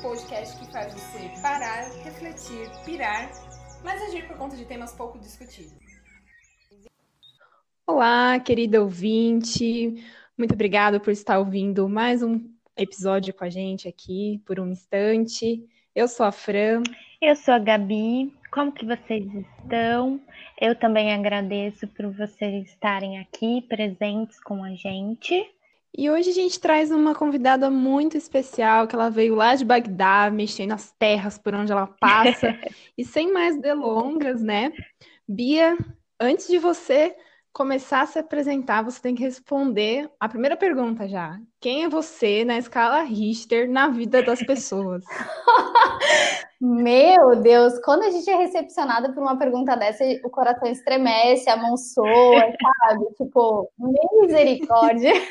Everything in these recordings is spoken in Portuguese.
podcast que faz você parar, refletir, pirar, mas agir por conta de temas pouco discutidos. Olá, querida ouvinte. Muito obrigada por estar ouvindo mais um episódio com a gente aqui por um instante. Eu sou a Fran. Eu sou a Gabi. Como que vocês estão? Eu também agradeço por vocês estarem aqui presentes com a gente. E hoje a gente traz uma convidada muito especial, que ela veio lá de Bagdá, mexendo nas terras por onde ela passa. e sem mais delongas, né? Bia, antes de você começar a se apresentar, você tem que responder a primeira pergunta já. Quem é você na escala Richter na vida das pessoas? Meu Deus, quando a gente é recepcionada por uma pergunta dessa, o coração estremece, a mão soa, sabe? Tipo, misericórdia.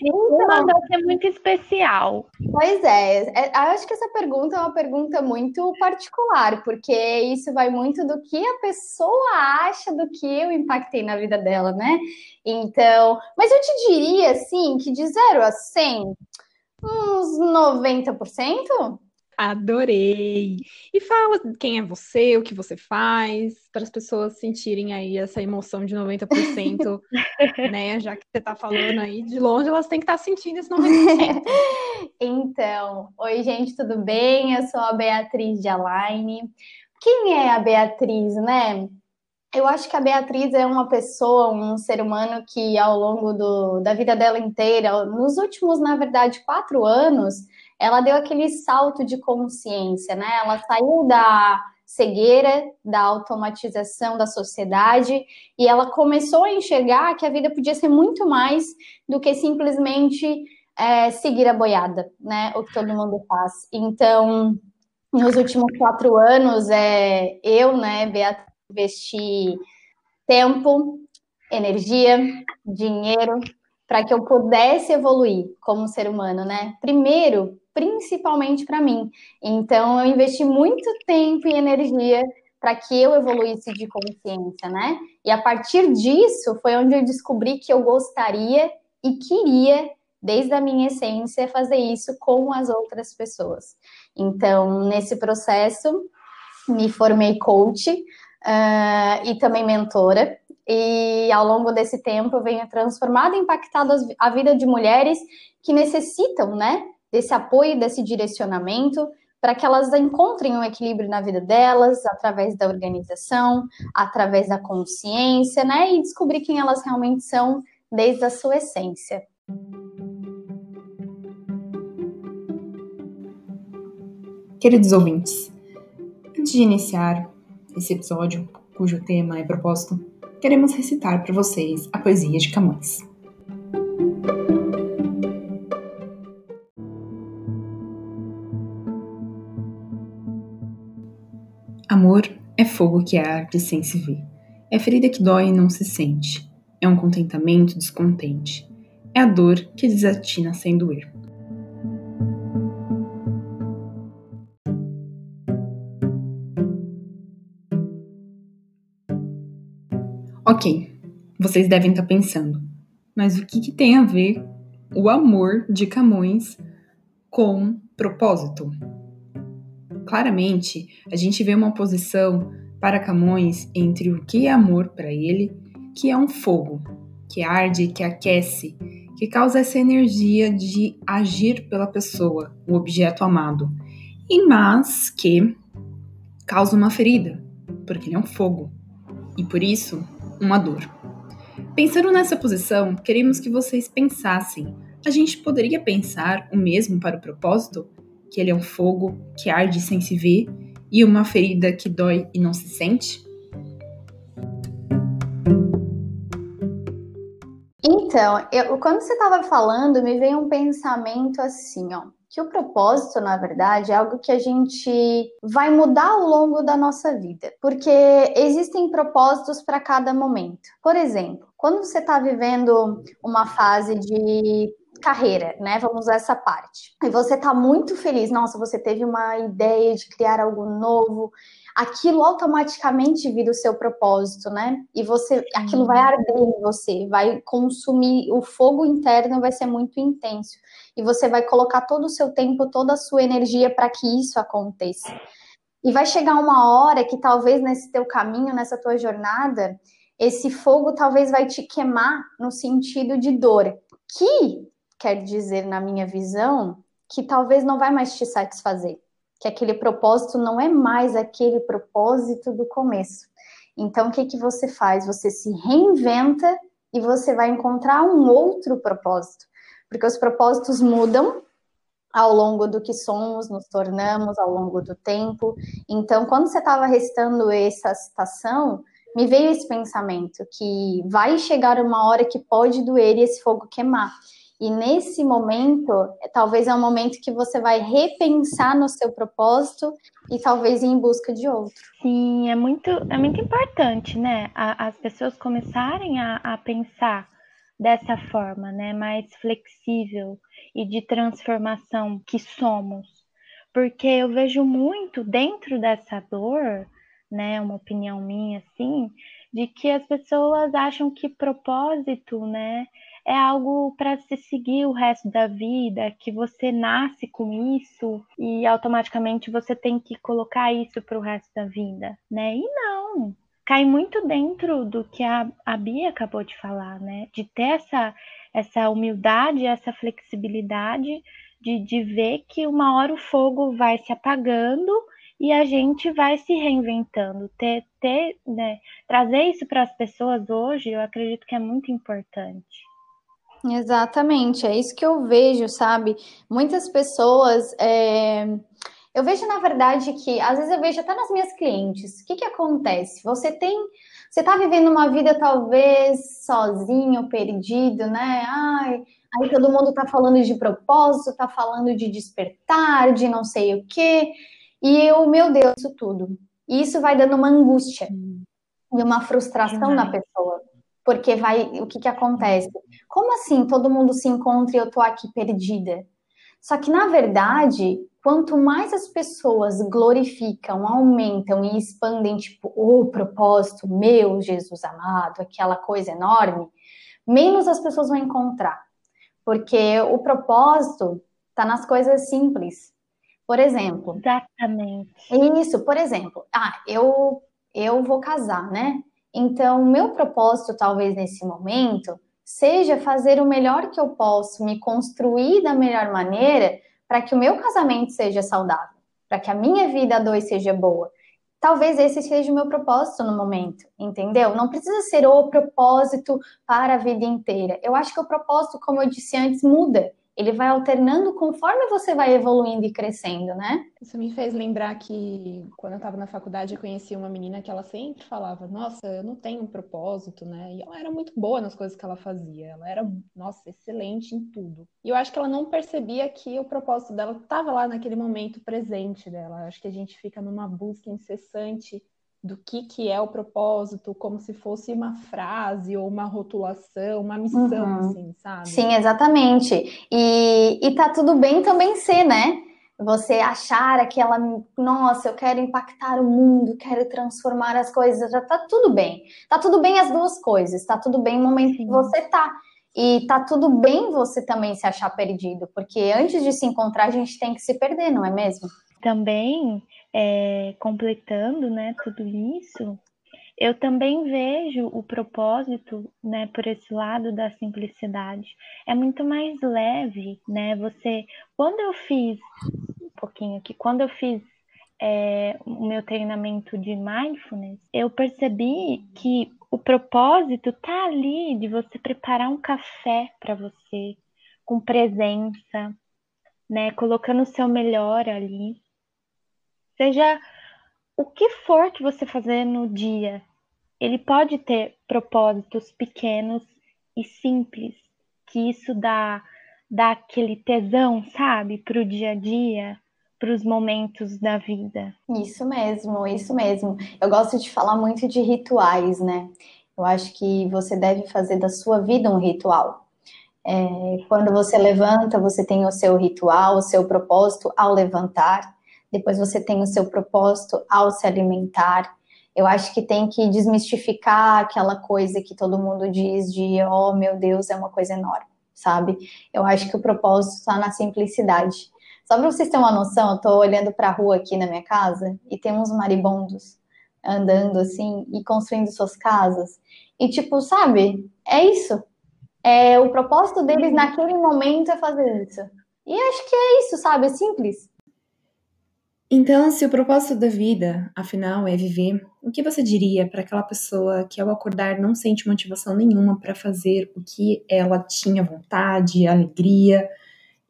Então, deve ser muito especial. Pois é, é, eu acho que essa pergunta é uma pergunta muito particular, porque isso vai muito do que a pessoa acha do que eu impactei na vida dela, né? Então, mas eu te diria, assim, que de 0 a 100, uns 90%? Adorei! E fala quem é você, o que você faz, para as pessoas sentirem aí essa emoção de 90%, né? Já que você está falando aí de longe, elas têm que estar tá sentindo esse 90%. então, oi, gente, tudo bem? Eu sou a Beatriz de Aline. Quem é a Beatriz, né? Eu acho que a Beatriz é uma pessoa, um ser humano que ao longo do, da vida dela inteira, nos últimos, na verdade, quatro anos, ela deu aquele salto de consciência, né? Ela saiu da cegueira, da automatização da sociedade e ela começou a enxergar que a vida podia ser muito mais do que simplesmente é, seguir a boiada, né? O que todo mundo faz. Então, nos últimos quatro anos, é, eu, né, Beatriz, investi tempo, energia, dinheiro para que eu pudesse evoluir como ser humano, né? Primeiro, principalmente para mim. Então, eu investi muito tempo e energia para que eu evoluísse de consciência, né? E a partir disso foi onde eu descobri que eu gostaria e queria, desde a minha essência, fazer isso com as outras pessoas. Então, nesse processo, me formei coach uh, e também mentora. E ao longo desse tempo eu venho transformado e impactado a vida de mulheres que necessitam, né, desse apoio, desse direcionamento, para que elas encontrem um equilíbrio na vida delas, através da organização, através da consciência, né? E descobrir quem elas realmente são desde a sua essência. Queridos ouvintes, antes de iniciar esse episódio, cujo tema é propósito, queremos recitar para vocês a poesia de Camões. Amor é fogo que arde sem se ver. É ferida que dói e não se sente. É um contentamento descontente. É a dor que desatina sem doer. Ok, vocês devem estar pensando, mas o que, que tem a ver o amor de Camões com propósito? Claramente, a gente vê uma oposição para Camões entre o que é amor para ele, que é um fogo, que arde, que aquece, que causa essa energia de agir pela pessoa, o objeto amado, e mas que causa uma ferida, porque ele é um fogo, e por isso, uma dor. Pensando nessa posição, queremos que vocês pensassem: a gente poderia pensar o mesmo para o propósito? que ele é um fogo que arde sem se ver e uma ferida que dói e não se sente? Então, eu, quando você estava falando, me veio um pensamento assim, ó, que o propósito, na verdade, é algo que a gente vai mudar ao longo da nossa vida, porque existem propósitos para cada momento. Por exemplo, quando você está vivendo uma fase de carreira, né? Vamos usar essa parte. E você tá muito feliz, nossa, você teve uma ideia de criar algo novo, aquilo automaticamente vira o seu propósito, né? E você, aquilo vai arder em você, vai consumir, o fogo interno vai ser muito intenso. E você vai colocar todo o seu tempo, toda a sua energia para que isso aconteça. E vai chegar uma hora que talvez nesse teu caminho, nessa tua jornada, esse fogo talvez vai te queimar no sentido de dor, que quer dizer, na minha visão, que talvez não vai mais te satisfazer, que aquele propósito não é mais aquele propósito do começo. Então, o que, que você faz? Você se reinventa e você vai encontrar um outro propósito, porque os propósitos mudam ao longo do que somos, nos tornamos ao longo do tempo. Então, quando você estava restando essa citação, me veio esse pensamento que vai chegar uma hora que pode doer e esse fogo queimar. E nesse momento, talvez é um momento que você vai repensar no seu propósito e talvez ir em busca de outro. Sim, é muito, é muito importante, né? as pessoas começarem a, a pensar dessa forma, né? Mais flexível e de transformação que somos. Porque eu vejo muito dentro dessa dor, né, uma opinião minha assim, de que as pessoas acham que propósito, né, é algo para se seguir o resto da vida, que você nasce com isso e automaticamente você tem que colocar isso para o resto da vida, né? E não, cai muito dentro do que a, a Bia acabou de falar, né? De ter essa, essa humildade, essa flexibilidade de, de ver que uma hora o fogo vai se apagando e a gente vai se reinventando. Ter, ter, né, trazer isso para as pessoas hoje, eu acredito que é muito importante. Exatamente, é isso que eu vejo, sabe? Muitas pessoas. É eu vejo, na verdade, que às vezes eu vejo até nas minhas clientes, o que, que acontece? Você tem. Você tá vivendo uma vida talvez sozinho, perdido, né? Ai, aí todo mundo tá falando de propósito, tá falando de despertar, de não sei o quê. E eu, meu Deus, isso tudo. E isso vai dando uma angústia e uma frustração na pessoa. Porque vai, o que que acontece? Como assim todo mundo se encontra e eu tô aqui perdida? Só que na verdade, quanto mais as pessoas glorificam, aumentam e expandem, tipo, o propósito, meu Jesus amado, aquela coisa enorme, menos as pessoas vão encontrar. Porque o propósito está nas coisas simples. Por exemplo. Exatamente. Isso, por exemplo. Ah, eu, eu vou casar, né? Então, meu propósito, talvez nesse momento, seja fazer o melhor que eu posso, me construir da melhor maneira para que o meu casamento seja saudável, para que a minha vida a dois seja boa. Talvez esse seja o meu propósito no momento, entendeu? Não precisa ser o propósito para a vida inteira. Eu acho que o propósito, como eu disse antes, muda ele vai alternando conforme você vai evoluindo e crescendo, né? Isso me fez lembrar que quando eu estava na faculdade eu conheci uma menina que ela sempre falava: Nossa, eu não tenho um propósito, né? E ela era muito boa nas coisas que ela fazia, ela era, nossa, excelente em tudo. E eu acho que ela não percebia que o propósito dela estava lá naquele momento presente dela. Eu acho que a gente fica numa busca incessante do que, que é o propósito, como se fosse uma frase ou uma rotulação, uma missão, uhum. assim, sabe? Sim, exatamente. E, e tá tudo bem também ser, né? Você achar aquela, nossa, eu quero impactar o mundo, quero transformar as coisas, já tá tudo bem. Tá tudo bem as duas coisas, tá tudo bem no momento Sim. que você tá. E tá tudo bem você também se achar perdido, porque antes de se encontrar, a gente tem que se perder, não é mesmo? Também é, completando né, tudo isso, eu também vejo o propósito, né, por esse lado da simplicidade. É muito mais leve, né? Você, quando eu fiz um pouquinho aqui, quando eu fiz é, o meu treinamento de mindfulness, eu percebi que o propósito tá ali de você preparar um café para você com presença, né, colocando o seu melhor ali. Seja o que for que você fazer no dia, ele pode ter propósitos pequenos e simples, que isso dá, dá aquele tesão, sabe, para o dia a dia, para os momentos da vida. Isso mesmo, isso mesmo. Eu gosto de falar muito de rituais, né? Eu acho que você deve fazer da sua vida um ritual. É, quando você levanta, você tem o seu ritual, o seu propósito ao levantar. Depois você tem o seu propósito ao se alimentar. Eu acho que tem que desmistificar aquela coisa que todo mundo diz de, oh meu Deus, é uma coisa enorme, sabe? Eu acho que o propósito está na simplicidade. Só para vocês terem uma noção, eu estou olhando para a rua aqui na minha casa e tem uns maribondos andando assim e construindo suas casas. E tipo, sabe? É isso. É, o propósito deles naquele momento é fazer isso. E acho que é isso, sabe? É simples. Então, se o propósito da vida, afinal, é viver, o que você diria para aquela pessoa que ao acordar não sente motivação nenhuma para fazer o que ela tinha vontade, alegria,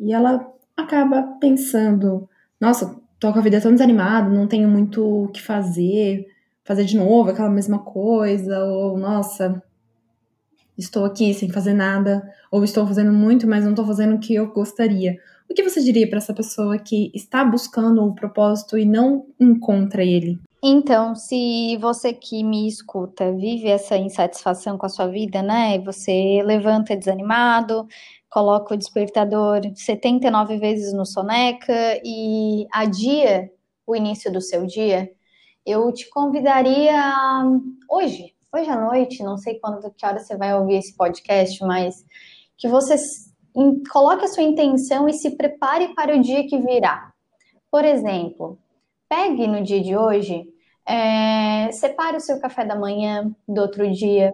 e ela acaba pensando: nossa, tô com a vida tão desanimada, não tenho muito o que fazer, fazer de novo aquela mesma coisa, ou nossa, estou aqui sem fazer nada, ou estou fazendo muito, mas não estou fazendo o que eu gostaria. O que você diria para essa pessoa que está buscando o propósito e não encontra ele? Então, se você que me escuta vive essa insatisfação com a sua vida, né? Você levanta desanimado, coloca o despertador 79 vezes no soneca e adia o início do seu dia, eu te convidaria hoje, hoje à noite, não sei quando, que hora você vai ouvir esse podcast, mas que você coloque a sua intenção e se prepare para o dia que virá. Por exemplo, pegue no dia de hoje, é, separe o seu café da manhã do outro dia,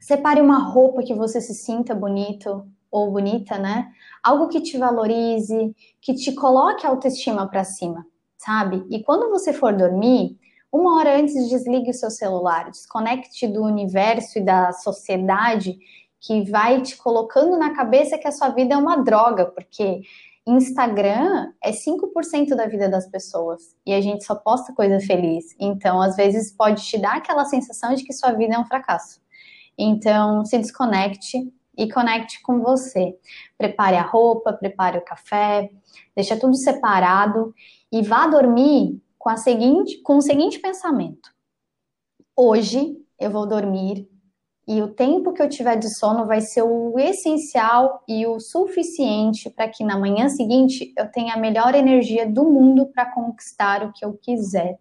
separe uma roupa que você se sinta bonito ou bonita, né? Algo que te valorize, que te coloque a autoestima para cima sabe? E quando você for dormir, uma hora antes desligue o seu celular, desconecte do universo e da sociedade que vai te colocando na cabeça que a sua vida é uma droga, porque Instagram é 5% da vida das pessoas e a gente só posta coisa feliz. Então, às vezes, pode te dar aquela sensação de que sua vida é um fracasso. Então, se desconecte e conecte com você. Prepare a roupa, prepare o café, deixa tudo separado e vá dormir com, a seguinte, com o seguinte pensamento: hoje eu vou dormir e o tempo que eu tiver de sono vai ser o essencial e o suficiente para que na manhã seguinte eu tenha a melhor energia do mundo para conquistar o que eu quiser.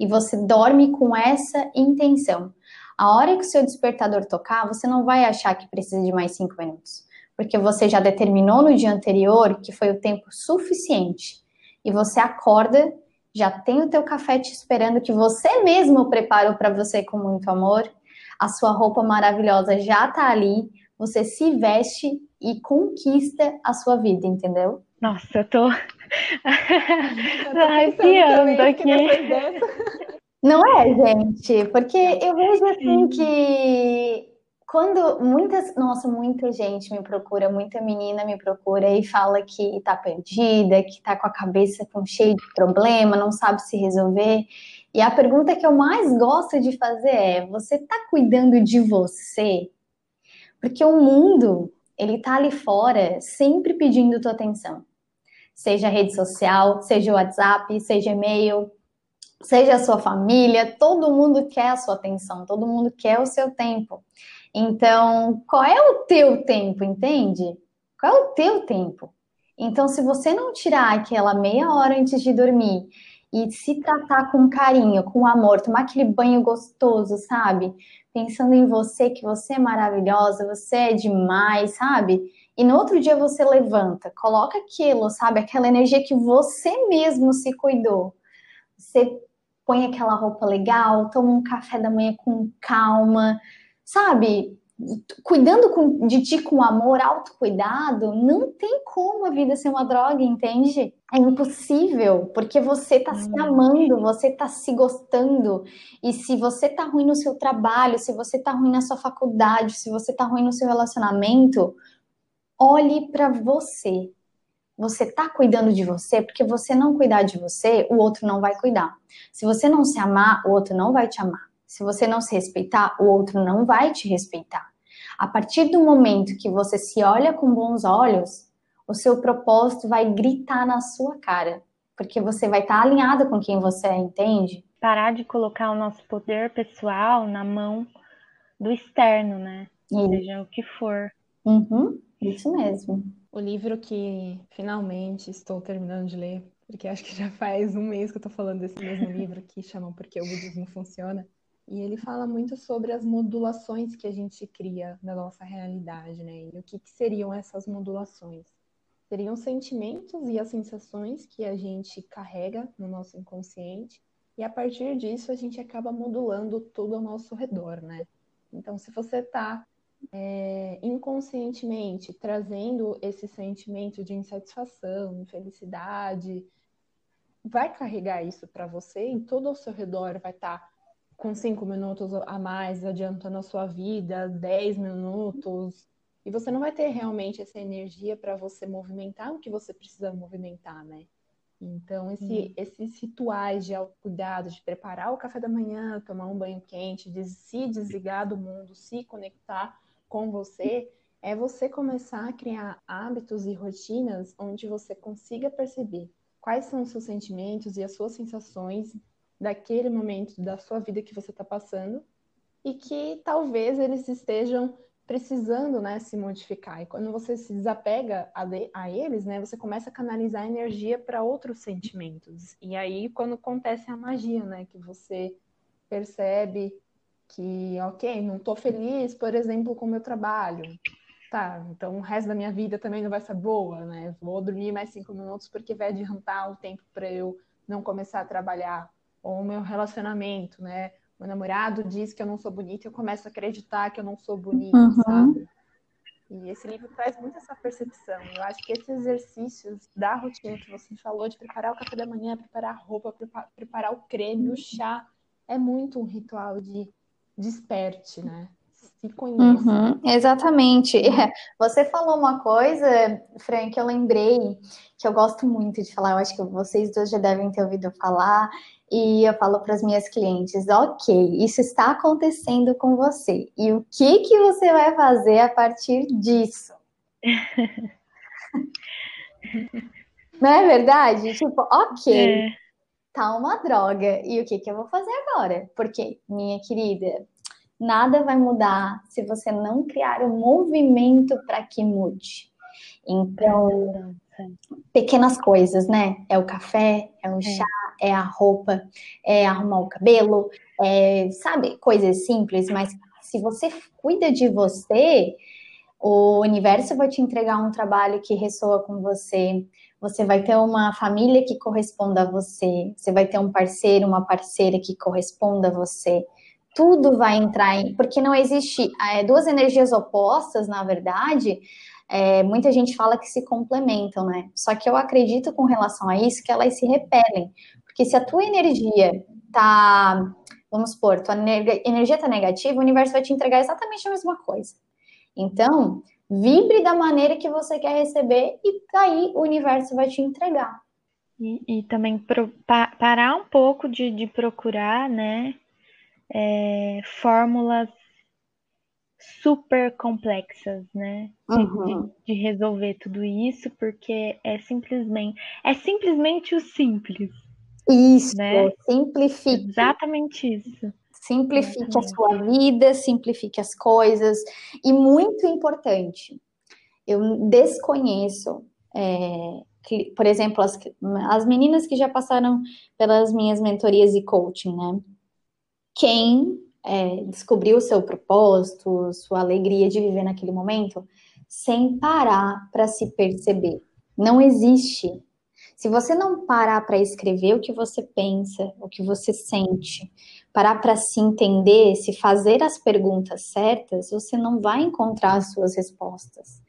E você dorme com essa intenção. A hora que o seu despertador tocar, você não vai achar que precisa de mais cinco minutos, porque você já determinou no dia anterior que foi o tempo suficiente e você acorda, já tem o teu café te esperando que você mesmo preparou para você com muito amor. A sua roupa maravilhosa já tá ali, você se veste e conquista a sua vida, entendeu? Nossa, eu tô arrepiando aqui. Não é, gente? Porque eu vejo assim que quando muitas, nossa, muita gente me procura, muita menina me procura e fala que tá perdida, que tá com a cabeça com cheio de problema, não sabe se resolver. E a pergunta que eu mais gosto de fazer é: você tá cuidando de você? Porque o mundo, ele tá ali fora sempre pedindo tua atenção. Seja rede social, seja WhatsApp, seja e-mail, seja a sua família, todo mundo quer a sua atenção, todo mundo quer o seu tempo. Então, qual é o teu tempo, entende? Qual é o teu tempo? Então, se você não tirar aquela meia hora antes de dormir e se tratar com carinho, com amor, tomar aquele banho gostoso, sabe? Pensando em você, que você é maravilhosa, você é demais, sabe? E no outro dia você levanta, coloca aquilo, sabe? Aquela energia que você mesmo se cuidou. Você põe aquela roupa legal, toma um café da manhã com calma, sabe, cuidando de ti com amor, autocuidado, não tem como a vida ser uma droga, entende? É impossível, porque você tá se hum. amando, você tá se gostando. E se você tá ruim no seu trabalho, se você tá ruim na sua faculdade, se você tá ruim no seu relacionamento, olhe para você. Você tá cuidando de você, porque você não cuidar de você, o outro não vai cuidar. Se você não se amar, o outro não vai te amar. Se você não se respeitar, o outro não vai te respeitar. A partir do momento que você se olha com bons olhos, o seu propósito vai gritar na sua cara, porque você vai estar alinhado com quem você é, entende? Parar de colocar o nosso poder pessoal na mão do externo, né? Seja o que for. Uhum, isso mesmo. O livro que finalmente estou terminando de ler, porque acho que já faz um mês que eu estou falando desse mesmo livro que chamam Porque o Budismo Funciona. E ele fala muito sobre as modulações que a gente cria na nossa realidade, né? E o que, que seriam essas modulações? Seriam sentimentos e as sensações que a gente carrega no nosso inconsciente, e a partir disso a gente acaba modulando tudo ao nosso redor, né? Então, se você está é, inconscientemente trazendo esse sentimento de insatisfação, infelicidade, vai carregar isso para você e todo ao seu redor vai estar tá com cinco minutos a mais adiantando a sua vida, dez minutos, e você não vai ter realmente essa energia para você movimentar o que você precisa movimentar, né? Então, esse, hum. esses rituais de autocuidado, de preparar o café da manhã, tomar um banho quente, de se desligar do mundo, se conectar com você, é você começar a criar hábitos e rotinas onde você consiga perceber quais são os seus sentimentos e as suas sensações daquele momento da sua vida que você está passando e que talvez eles estejam precisando né, se modificar. E quando você se desapega a, de, a eles, né, você começa a canalizar energia para outros sentimentos. E aí, quando acontece a magia, né, que você percebe que, ok, não estou feliz, por exemplo, com o meu trabalho. Tá, então o resto da minha vida também não vai ser boa, né? Vou dormir mais cinco minutos porque vai adiantar o tempo para eu não começar a trabalhar ou o meu relacionamento, né? Meu namorado diz que eu não sou bonita e eu começo a acreditar que eu não sou bonita, uhum. sabe? E esse livro traz muito essa percepção. Eu acho que esses exercícios da rotina que você falou, de preparar o café da manhã, preparar a roupa, preparar o creme, o chá, é muito um ritual de desperte, né? Se conheça. Uhum, exatamente. Você falou uma coisa, Fran, que eu lembrei, que eu gosto muito de falar, eu acho que vocês dois já devem ter ouvido falar, e eu falo para as minhas clientes, ok, isso está acontecendo com você. E o que que você vai fazer a partir disso? Não é verdade? Tipo, ok, é. tá uma droga. E o que que eu vou fazer agora? Porque, minha querida, nada vai mudar se você não criar um movimento para que mude. Então, pequenas coisas, né? É o café, é o é. chá, é a roupa, é arrumar o cabelo, é, sabe, coisas simples, mas se você cuida de você, o universo vai te entregar um trabalho que ressoa com você, você vai ter uma família que corresponda a você, você vai ter um parceiro, uma parceira que corresponda a você. Tudo vai entrar em. Porque não existe é, duas energias opostas, na verdade, é, muita gente fala que se complementam, né? Só que eu acredito com relação a isso que elas se repelem. Porque se a tua energia tá, vamos supor, tua energia tá negativa, o universo vai te entregar exatamente a mesma coisa. Então, vibre da maneira que você quer receber e daí o universo vai te entregar. E, e também pro, pa, parar um pouco de, de procurar, né, é, fórmulas super complexas, né? Uhum. De, de, resolver tudo isso, porque é simplesmente é simplesmente o simples. Isso, né? simplifique. Exatamente isso. Simplifique Exatamente. a sua vida, simplifique as coisas. E muito importante, eu desconheço, é, que, por exemplo, as, as meninas que já passaram pelas minhas mentorias e coaching, né? Quem é, descobriu o seu propósito, sua alegria de viver naquele momento, sem parar para se perceber. Não existe se você não parar para escrever o que você pensa, o que você sente, parar para se entender, se fazer as perguntas certas, você não vai encontrar as suas respostas.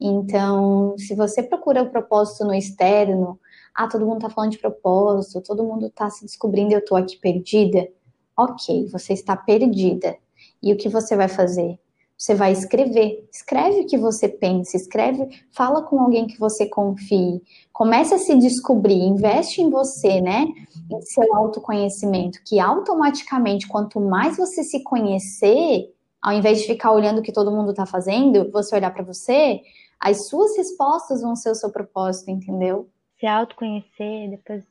Então, se você procura o propósito no externo, ah, todo mundo está falando de propósito, todo mundo está se descobrindo, eu estou aqui perdida. Ok, você está perdida. E o que você vai fazer? Você vai escrever. Escreve o que você pensa, escreve, fala com alguém que você confie. Comece a se descobrir, investe em você, né? Em seu autoconhecimento, que automaticamente, quanto mais você se conhecer, ao invés de ficar olhando o que todo mundo está fazendo, você olhar para você, as suas respostas vão ser o seu propósito, entendeu? Se autoconhecer, depois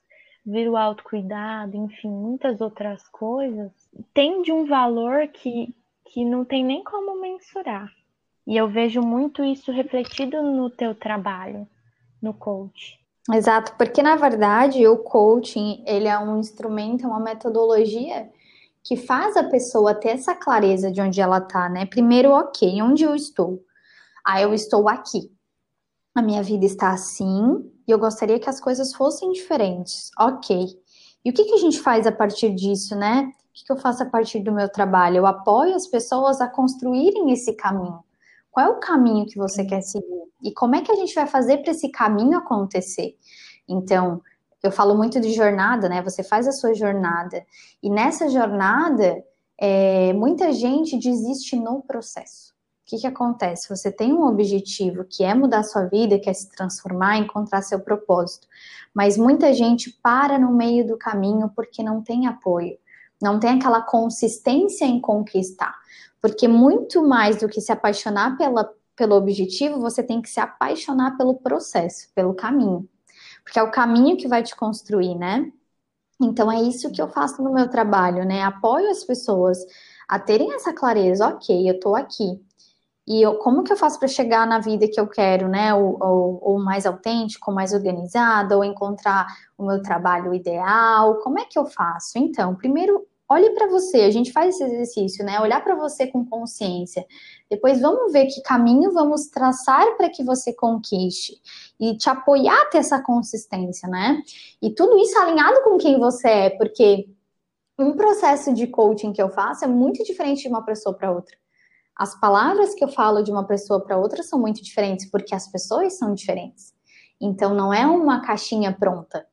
vir o autocuidado, enfim, muitas outras coisas, tem de um valor que, que não tem nem como mensurar. E eu vejo muito isso refletido no teu trabalho, no coach. Exato, porque na verdade o coaching, ele é um instrumento, é uma metodologia que faz a pessoa ter essa clareza de onde ela tá, né? Primeiro, ok, onde eu estou? Ah, eu estou aqui. A minha vida está assim e eu gostaria que as coisas fossem diferentes. Ok. E o que, que a gente faz a partir disso, né? O que, que eu faço a partir do meu trabalho? Eu apoio as pessoas a construírem esse caminho. Qual é o caminho que você quer seguir? E como é que a gente vai fazer para esse caminho acontecer? Então, eu falo muito de jornada, né? Você faz a sua jornada. E nessa jornada, é, muita gente desiste no processo. O que, que acontece? Você tem um objetivo que é mudar sua vida, quer se transformar, encontrar seu propósito. Mas muita gente para no meio do caminho porque não tem apoio, não tem aquela consistência em conquistar. Porque muito mais do que se apaixonar pela, pelo objetivo, você tem que se apaixonar pelo processo, pelo caminho. Porque é o caminho que vai te construir, né? Então é isso que eu faço no meu trabalho, né? Apoio as pessoas a terem essa clareza, ok, eu tô aqui. E eu, como que eu faço para chegar na vida que eu quero, né? Ou, ou, ou, mais autêntico, mais organizada, ou encontrar o meu trabalho ideal? Como é que eu faço? Então, primeiro Olhe para você, a gente faz esse exercício, né? Olhar para você com consciência. Depois vamos ver que caminho vamos traçar para que você conquiste e te apoiar a ter essa consistência, né? E tudo isso alinhado com quem você é, porque um processo de coaching que eu faço é muito diferente de uma pessoa para outra. As palavras que eu falo de uma pessoa para outra são muito diferentes, porque as pessoas são diferentes. Então não é uma caixinha pronta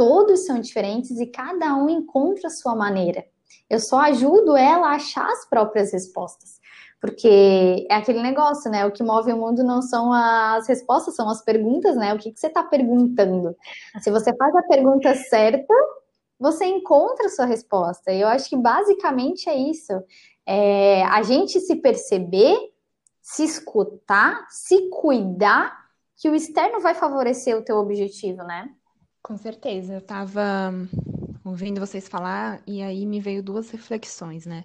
todos são diferentes e cada um encontra a sua maneira. Eu só ajudo ela a achar as próprias respostas. Porque é aquele negócio, né? O que move o mundo não são as respostas, são as perguntas, né? O que, que você está perguntando? Se você faz a pergunta certa, você encontra a sua resposta. E eu acho que basicamente é isso. É a gente se perceber, se escutar, se cuidar, que o externo vai favorecer o teu objetivo, né? Com certeza. Eu tava ouvindo vocês falar e aí me veio duas reflexões, né?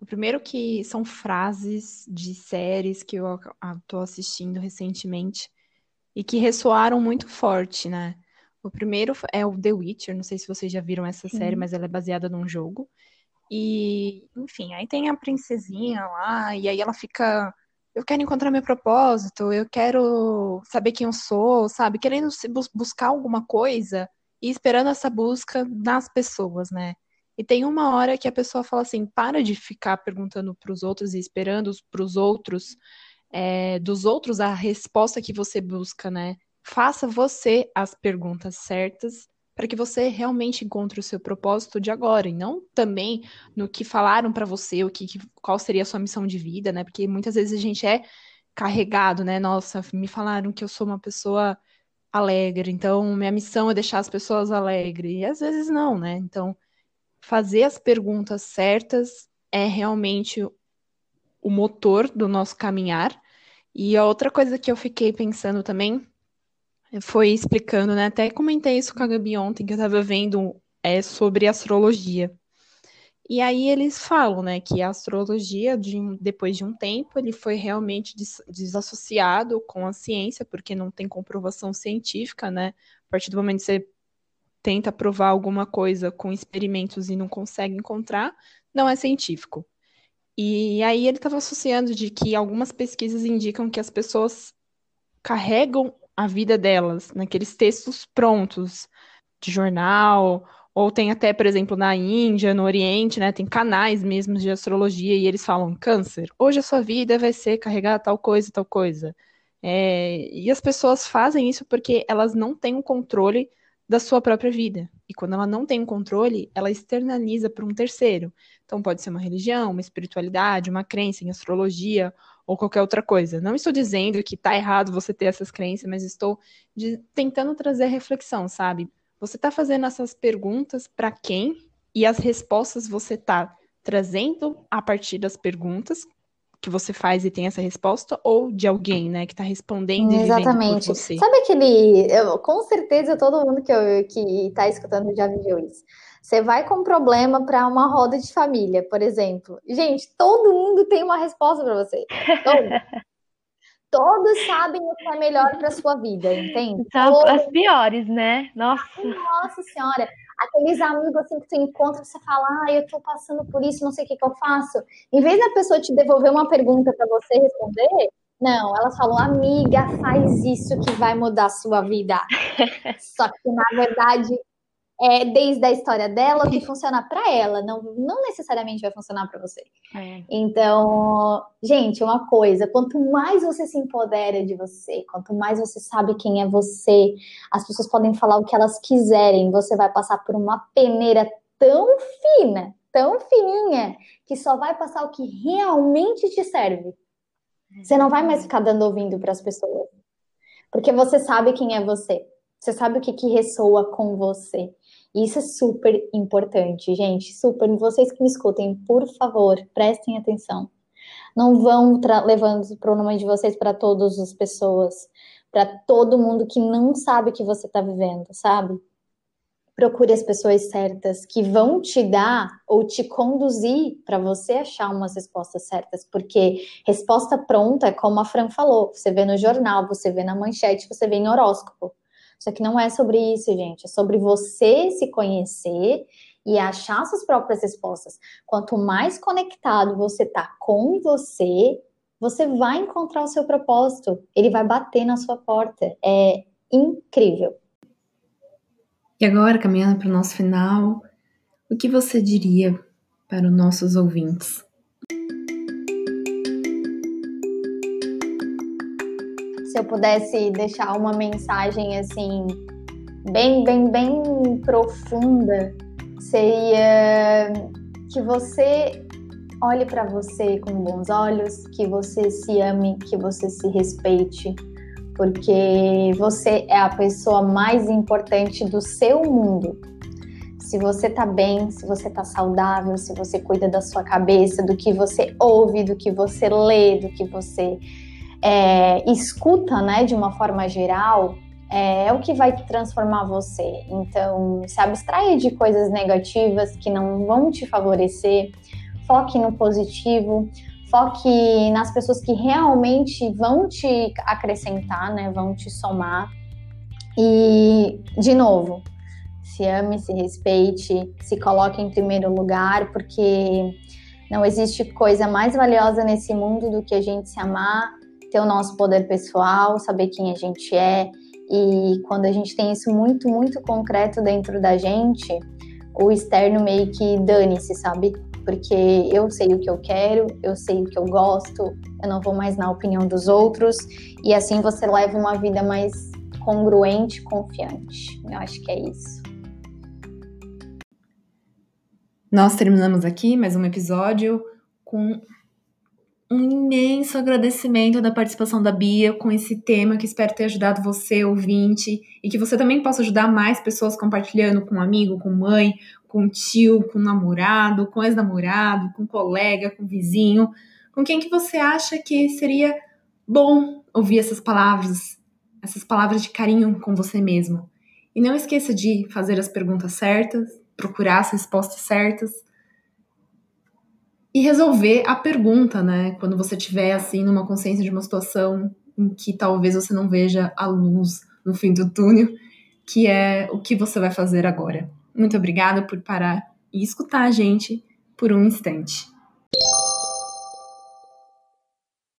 O primeiro que são frases de séries que eu tô assistindo recentemente e que ressoaram muito forte, né? O primeiro é o The Witcher, não sei se vocês já viram essa Sim. série, mas ela é baseada num jogo. E, enfim, aí tem a princesinha lá, e aí ela fica eu quero encontrar meu propósito, eu quero saber quem eu sou, sabe? Querendo buscar alguma coisa e esperando essa busca nas pessoas, né? E tem uma hora que a pessoa fala assim: para de ficar perguntando para os outros e esperando para os outros, é, dos outros a resposta que você busca, né? Faça você as perguntas certas para que você realmente encontre o seu propósito de agora e não também no que falaram para você, o que, qual seria a sua missão de vida, né? Porque muitas vezes a gente é carregado, né? Nossa, me falaram que eu sou uma pessoa alegre, então minha missão é deixar as pessoas alegres. E às vezes não, né? Então, fazer as perguntas certas é realmente o motor do nosso caminhar. E a outra coisa que eu fiquei pensando também foi explicando, né? Até comentei isso com a Gabi ontem, que eu estava vendo é, sobre astrologia. E aí eles falam, né, que a astrologia, de depois de um tempo, ele foi realmente des desassociado com a ciência, porque não tem comprovação científica, né? A partir do momento que você tenta provar alguma coisa com experimentos e não consegue encontrar, não é científico. E aí ele estava associando de que algumas pesquisas indicam que as pessoas carregam a vida delas, naqueles textos prontos de jornal, ou tem até, por exemplo, na Índia, no Oriente, né, tem canais mesmo de astrologia e eles falam câncer, hoje a sua vida vai ser carregar tal coisa, tal coisa. É, e as pessoas fazem isso porque elas não têm o controle da sua própria vida. E quando ela não tem um controle, ela externaliza para um terceiro. Então pode ser uma religião, uma espiritualidade, uma crença em astrologia ou qualquer outra coisa. Não estou dizendo que está errado você ter essas crenças, mas estou de, tentando trazer reflexão, sabe? Você está fazendo essas perguntas para quem e as respostas você está trazendo a partir das perguntas que você faz e tem essa resposta ou de alguém, né, que está respondendo e Exatamente. você. Sabe aquele, eu, com certeza todo mundo que eu, que está escutando já viveu isso. Você vai com um problema para uma roda de família, por exemplo. Gente, todo mundo tem uma resposta para você. Todo. Todos sabem o que é melhor para sua vida, entende? Todos... as piores, né? Nossa. Nossa senhora. Aqueles amigos assim que tu encontra, você fala, ah, eu tô passando por isso, não sei o que, que eu faço. Em vez da pessoa te devolver uma pergunta para você responder, não, elas falam, amiga, faz isso que vai mudar a sua vida. Só que, na verdade, é desde a história dela o que funciona para ela, não, não necessariamente vai funcionar para você. É. Então, gente, uma coisa, quanto mais você se empodera de você, quanto mais você sabe quem é você, as pessoas podem falar o que elas quiserem, você vai passar por uma peneira tão fina, tão fininha, que só vai passar o que realmente te serve. Você não vai mais ficar dando ouvido para as pessoas. Porque você sabe quem é você. Você sabe o que, que ressoa com você. Isso é super importante, gente. Super. Vocês que me escutem, por favor, prestem atenção. Não vão levando o pronome de vocês para todas as pessoas, para todo mundo que não sabe o que você está vivendo, sabe? procure as pessoas certas que vão te dar ou te conduzir para você achar umas respostas certas, porque resposta pronta é como a Fran falou, você vê no jornal, você vê na manchete, você vê em horóscopo. Só que não é sobre isso, gente, é sobre você se conhecer e achar suas próprias respostas. Quanto mais conectado você tá com você, você vai encontrar o seu propósito, ele vai bater na sua porta. É incrível. E agora, caminhando para o nosso final, o que você diria para os nossos ouvintes? Se eu pudesse deixar uma mensagem assim, bem, bem, bem profunda, seria que você olhe para você com bons olhos, que você se ame, que você se respeite porque você é a pessoa mais importante do seu mundo. Se você tá bem, se você tá saudável, se você cuida da sua cabeça, do que você ouve, do que você lê, do que você é, escuta, né, de uma forma geral, é, é o que vai transformar você. Então, se abstraia de coisas negativas que não vão te favorecer, foque no positivo, foque nas pessoas que realmente vão te acrescentar, né? Vão te somar. E, de novo, se ame, se respeite, se coloque em primeiro lugar, porque não existe coisa mais valiosa nesse mundo do que a gente se amar, ter o nosso poder pessoal, saber quem a gente é. E quando a gente tem isso muito, muito concreto dentro da gente, o externo meio que dane-se, sabe? porque eu sei o que eu quero, eu sei o que eu gosto, eu não vou mais na opinião dos outros, e assim você leva uma vida mais congruente, confiante. Eu acho que é isso. Nós terminamos aqui mais um episódio com um imenso agradecimento da participação da Bia com esse tema que espero ter ajudado você, ouvinte, e que você também possa ajudar mais pessoas compartilhando com um amigo, com mãe, com tio, com namorado, com ex-namorado, com colega, com vizinho, com quem que você acha que seria bom ouvir essas palavras, essas palavras de carinho com você mesmo. E não esqueça de fazer as perguntas certas, procurar as respostas certas e resolver a pergunta, né? Quando você estiver assim numa consciência de uma situação em que talvez você não veja a luz no fim do túnel, que é o que você vai fazer agora. Muito obrigada por parar e escutar a gente por um instante.